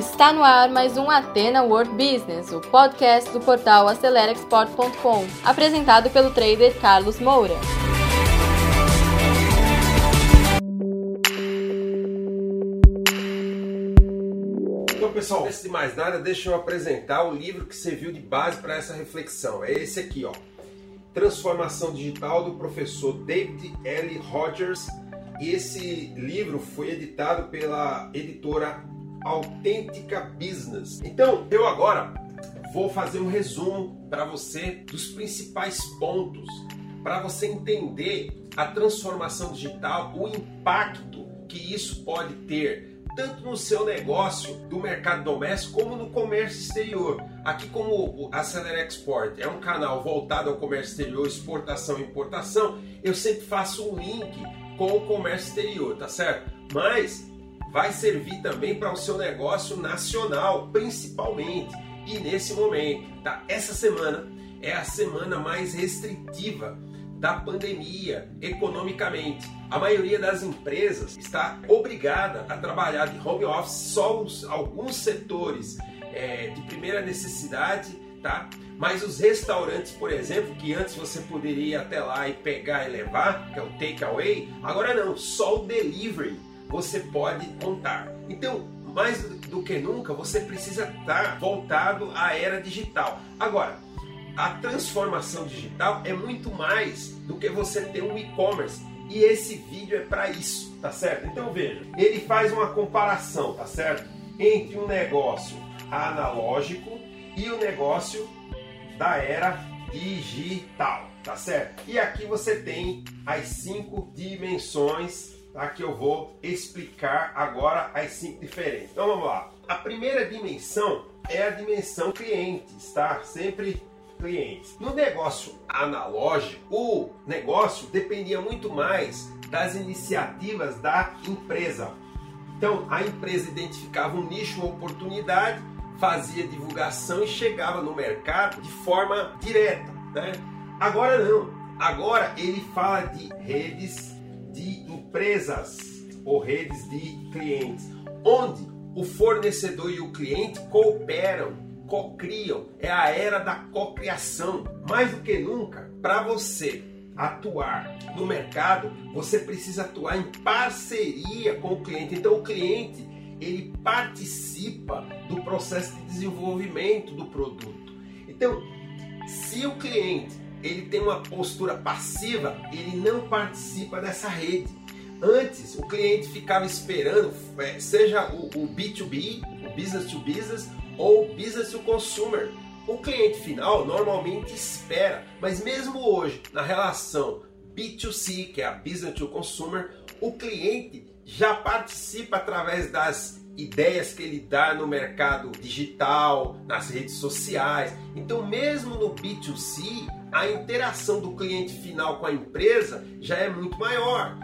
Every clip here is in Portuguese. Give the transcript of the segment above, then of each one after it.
Está no ar mais um Atena World Business, o podcast do portal AceleraExport.com, apresentado pelo trader Carlos Moura. Então, pessoal, antes de mais nada, deixa eu apresentar o livro que serviu de base para essa reflexão. É esse aqui, ó. Transformação Digital do professor David L. Rogers. Esse livro foi editado pela editora Autêntica Business. Então, eu agora vou fazer um resumo para você dos principais pontos para você entender a transformação digital, o impacto que isso pode ter tanto no seu negócio do mercado doméstico como no comércio exterior. Aqui como o Acelera Export é um canal voltado ao comércio exterior, exportação e importação, eu sempre faço um link com o comércio exterior, tá certo? Mas vai servir também para o seu negócio nacional, principalmente. E nesse momento, tá? Essa semana é a semana mais restritiva da pandemia economicamente. A maioria das empresas está obrigada a trabalhar de home office, só os, alguns setores é, de primeira necessidade, tá? Mas os restaurantes, por exemplo, que antes você poderia ir até lá e pegar e levar, que é o takeaway, agora não, só o delivery você pode contar. Então, mais do que nunca, você precisa estar voltado à era digital. Agora, a transformação digital é muito mais do que você ter um e-commerce. E esse vídeo é para isso, tá certo? Então veja, ele faz uma comparação, tá certo? Entre um negócio analógico e o negócio da era digital, tá certo? E aqui você tem as cinco dimensões tá? que eu vou explicar agora as cinco diferentes. Então vamos lá. A primeira dimensão é a dimensão clientes, tá? Sempre clientes. No negócio analógico, o negócio dependia muito mais das iniciativas da empresa. Então, a empresa identificava um nicho, uma oportunidade, fazia divulgação e chegava no mercado de forma direta. Né? Agora não. Agora ele fala de redes de empresas ou redes de clientes, onde o fornecedor e o cliente cooperam, cocriam. É a era da cocriação. Mais do que nunca, para você atuar no mercado, você precisa atuar em parceria com o cliente. Então o cliente ele participa do processo de desenvolvimento do produto. Então, se o cliente ele tem uma postura passiva, ele não participa dessa rede. Antes, o cliente ficava esperando, é, seja o, B2B, o business to business, ou o business to consumer. O cliente final normalmente espera, mas mesmo hoje, na relação B2C, que é a business to consumer, o cliente já participa através das ideias que ele dá no mercado digital, nas redes sociais. Então, mesmo no B2C, a interação do cliente final com a empresa já é muito maior.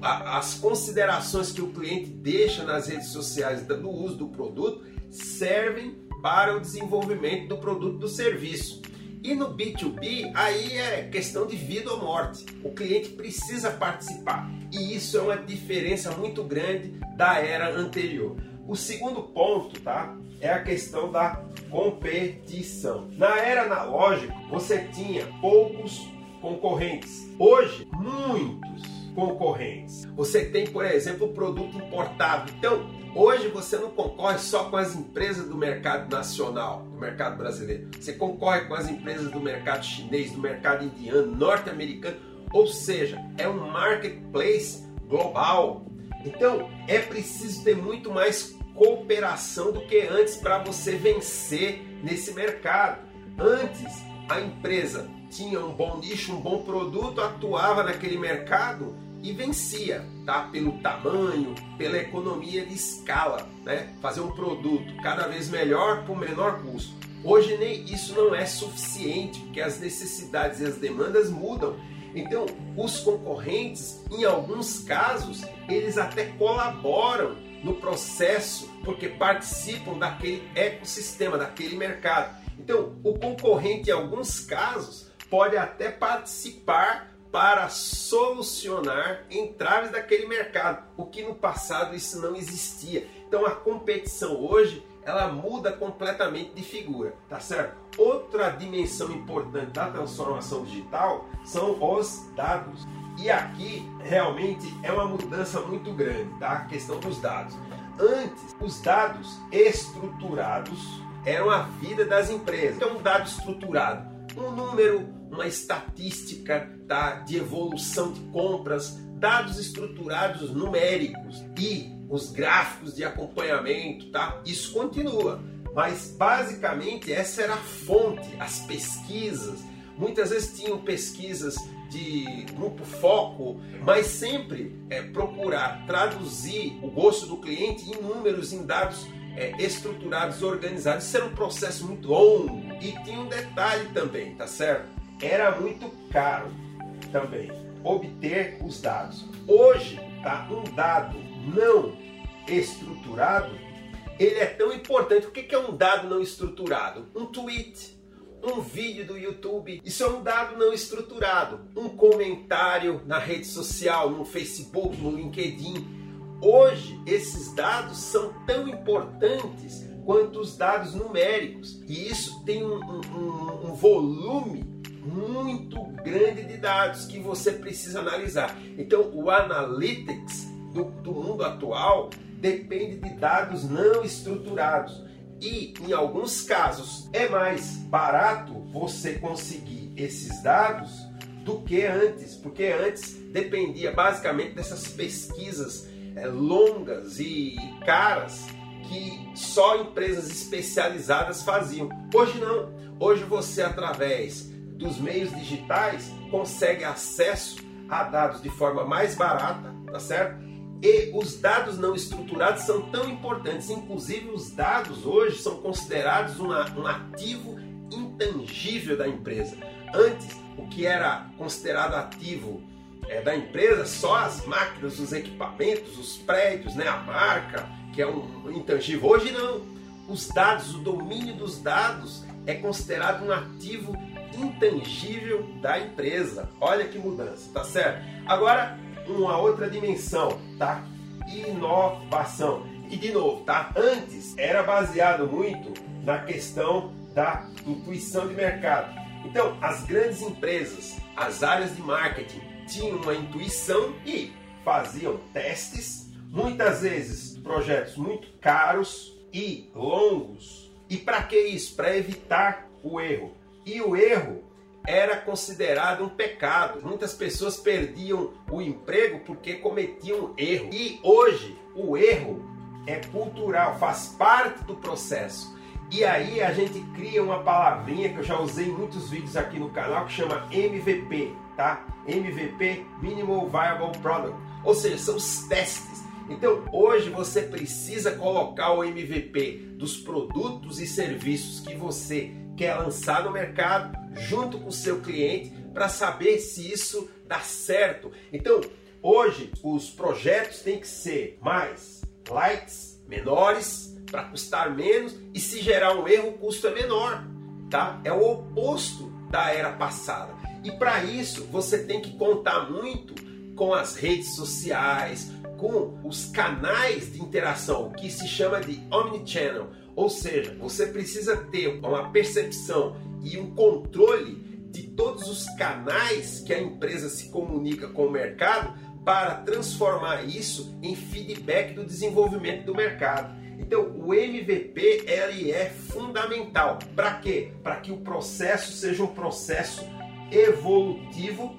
As considerações que o cliente deixa nas redes sociais do uso do produto servem para o desenvolvimento do produto do serviço. E no B2B, aí é questão de vida ou morte. O cliente precisa participar. E isso é uma diferença muito grande da era anterior. O segundo ponto, tá? É a questão da competição. Na era analógica, você tinha poucos concorrentes. Hoje, muitos concorrentes. Você tem, por exemplo, o produto importado. Então, hoje você não concorre só com as empresas do mercado nacional, do mercado brasileiro. Você concorre com as empresas do mercado chinês, do mercado indiano, norte-americano. Ou seja, é um marketplace global então é preciso ter muito mais cooperação do que antes para você vencer nesse mercado. Antes a empresa tinha um bom nicho, um bom produto, atuava naquele mercado e vencia, tá? Pelo tamanho, pela economia de escala, né? Fazer um produto cada vez melhor por menor custo. Hoje nem isso não é suficiente, porque as necessidades e as demandas mudam então, os concorrentes, em alguns casos, eles até colaboram no processo porque participam daquele ecossistema, daquele mercado. Então, o concorrente, em alguns casos, pode até participar para solucionar entraves daquele mercado, o que no passado isso não existia. Então, a competição hoje ela muda completamente de figura, tá certo? Outra dimensão importante da transformação digital são os dados. E aqui realmente é uma mudança muito grande, tá? A questão dos dados. Antes, os dados estruturados eram a vida das empresas. Então, um dado estruturado, um número, uma estatística tá? de evolução de compras, dados estruturados numéricos e os gráficos de acompanhamento, tá? Isso continua. Mas basicamente essa era a fonte, as pesquisas. Muitas vezes tinham pesquisas de grupo foco, mas sempre é, procurar traduzir o gosto do cliente em números, em dados é, estruturados, organizados. Isso era um processo muito longo e tinha um detalhe também, tá certo? Era muito caro também obter os dados. Hoje, tá? Um dado não estruturado, ele é tão importante. O que é um dado não estruturado? Um tweet, um vídeo do YouTube, isso é um dado não estruturado. Um comentário na rede social, no Facebook, no LinkedIn. Hoje, esses dados são tão importantes quanto os dados numéricos. E isso tem um, um, um volume muito grande de dados que você precisa analisar. Então, o analytics do, do mundo atual depende de dados não estruturados. E em alguns casos é mais barato você conseguir esses dados do que antes, porque antes dependia basicamente dessas pesquisas é, longas e caras que só empresas especializadas faziam. Hoje não. Hoje você através dos meios digitais consegue acesso a dados de forma mais barata, tá certo? E os dados não estruturados são tão importantes, inclusive os dados hoje são considerados uma, um ativo intangível da empresa. Antes, o que era considerado ativo é, da empresa, só as máquinas, os equipamentos, os prédios, né, a marca, que é um intangível. Hoje não. Os dados, o domínio dos dados é considerado um ativo intangível da empresa. Olha que mudança, tá certo? Agora, uma outra dimensão, tá? Inovação. E de novo, tá? Antes era baseado muito na questão da intuição de mercado. Então, as grandes empresas, as áreas de marketing tinham uma intuição e faziam testes, muitas vezes projetos muito caros e longos. E para que isso? Para evitar o erro. E o erro era considerado um pecado. Muitas pessoas perdiam o emprego porque cometiam erro. E hoje o erro é cultural, faz parte do processo. E aí a gente cria uma palavrinha que eu já usei em muitos vídeos aqui no canal que chama MVP, tá? MVP, Minimal Viable Product. Ou seja, são os testes. Então, hoje você precisa colocar o MVP dos produtos e serviços que você quer lançar no mercado junto com o seu cliente para saber se isso dá certo. Então, hoje os projetos têm que ser mais lights, menores, para custar menos e se gerar um erro, o custo é menor, tá? É o oposto da era passada. E para isso, você tem que contar muito com as redes sociais, com os canais de interação, que se chama de omnichannel ou seja, você precisa ter uma percepção e um controle de todos os canais que a empresa se comunica com o mercado para transformar isso em feedback do desenvolvimento do mercado. Então, o MVP ele é fundamental. Para quê? Para que o processo seja um processo evolutivo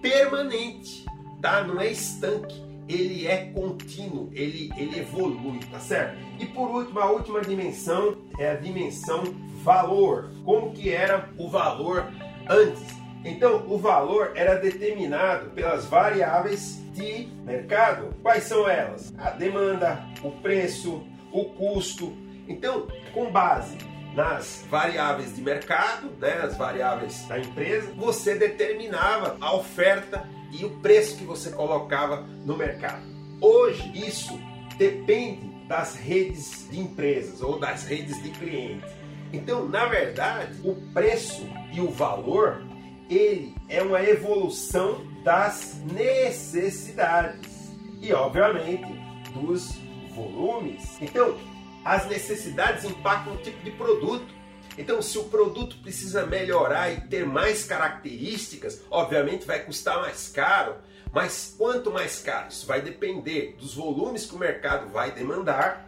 permanente, tá? Não é estanque ele é contínuo, ele, ele evolui, tá certo? E por último, a última dimensão é a dimensão valor. Como que era o valor antes? Então, o valor era determinado pelas variáveis de mercado. Quais são elas? A demanda, o preço, o custo. Então, com base nas variáveis de mercado, né, as variáveis da empresa, você determinava a oferta e o preço que você colocava no mercado. Hoje isso depende das redes de empresas ou das redes de clientes. Então, na verdade, o preço e o valor ele é uma evolução das necessidades e, obviamente, dos volumes. Então, as necessidades impactam o tipo de produto. Então, se o produto precisa melhorar e ter mais características, obviamente vai custar mais caro. Mas quanto mais caro? Isso vai depender dos volumes que o mercado vai demandar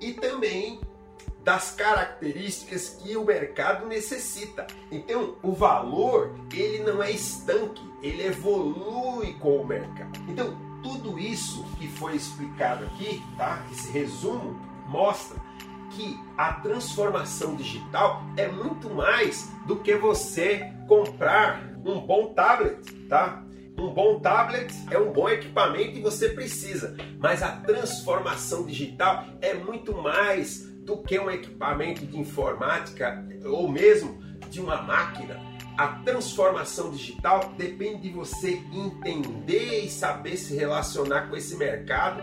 e também das características que o mercado necessita. Então, o valor, ele não é estanque, ele evolui com o mercado. Então, tudo isso que foi explicado aqui, tá? Esse resumo mostra que a transformação digital é muito mais do que você comprar um bom tablet, tá? Um bom tablet é um bom equipamento e você precisa, mas a transformação digital é muito mais do que um equipamento de informática ou mesmo de uma máquina. A transformação digital depende de você entender e saber se relacionar com esse mercado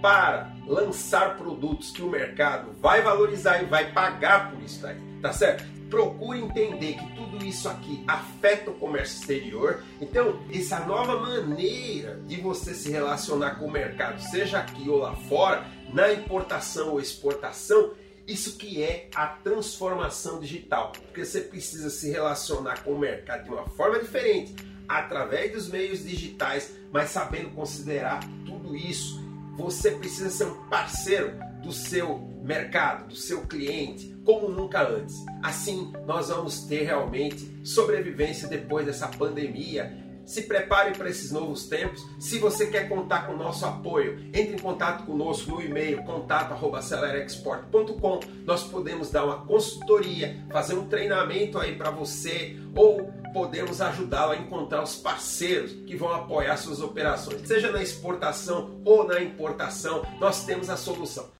para lançar produtos que o mercado vai valorizar e vai pagar por isso aí, tá certo? Procure entender que tudo isso aqui afeta o comércio exterior. Então, essa nova maneira de você se relacionar com o mercado, seja aqui ou lá fora, na importação ou exportação, isso que é a transformação digital, porque você precisa se relacionar com o mercado de uma forma diferente, através dos meios digitais, mas sabendo considerar tudo isso você precisa ser um parceiro do seu mercado, do seu cliente, como nunca antes. Assim, nós vamos ter realmente sobrevivência depois dessa pandemia. Se prepare para esses novos tempos. Se você quer contar com o nosso apoio, entre em contato conosco no e-mail contato@acelerexport.com. Nós podemos dar uma consultoria, fazer um treinamento aí para você ou podemos ajudá-lo a encontrar os parceiros que vão apoiar suas operações, seja na exportação ou na importação, nós temos a solução.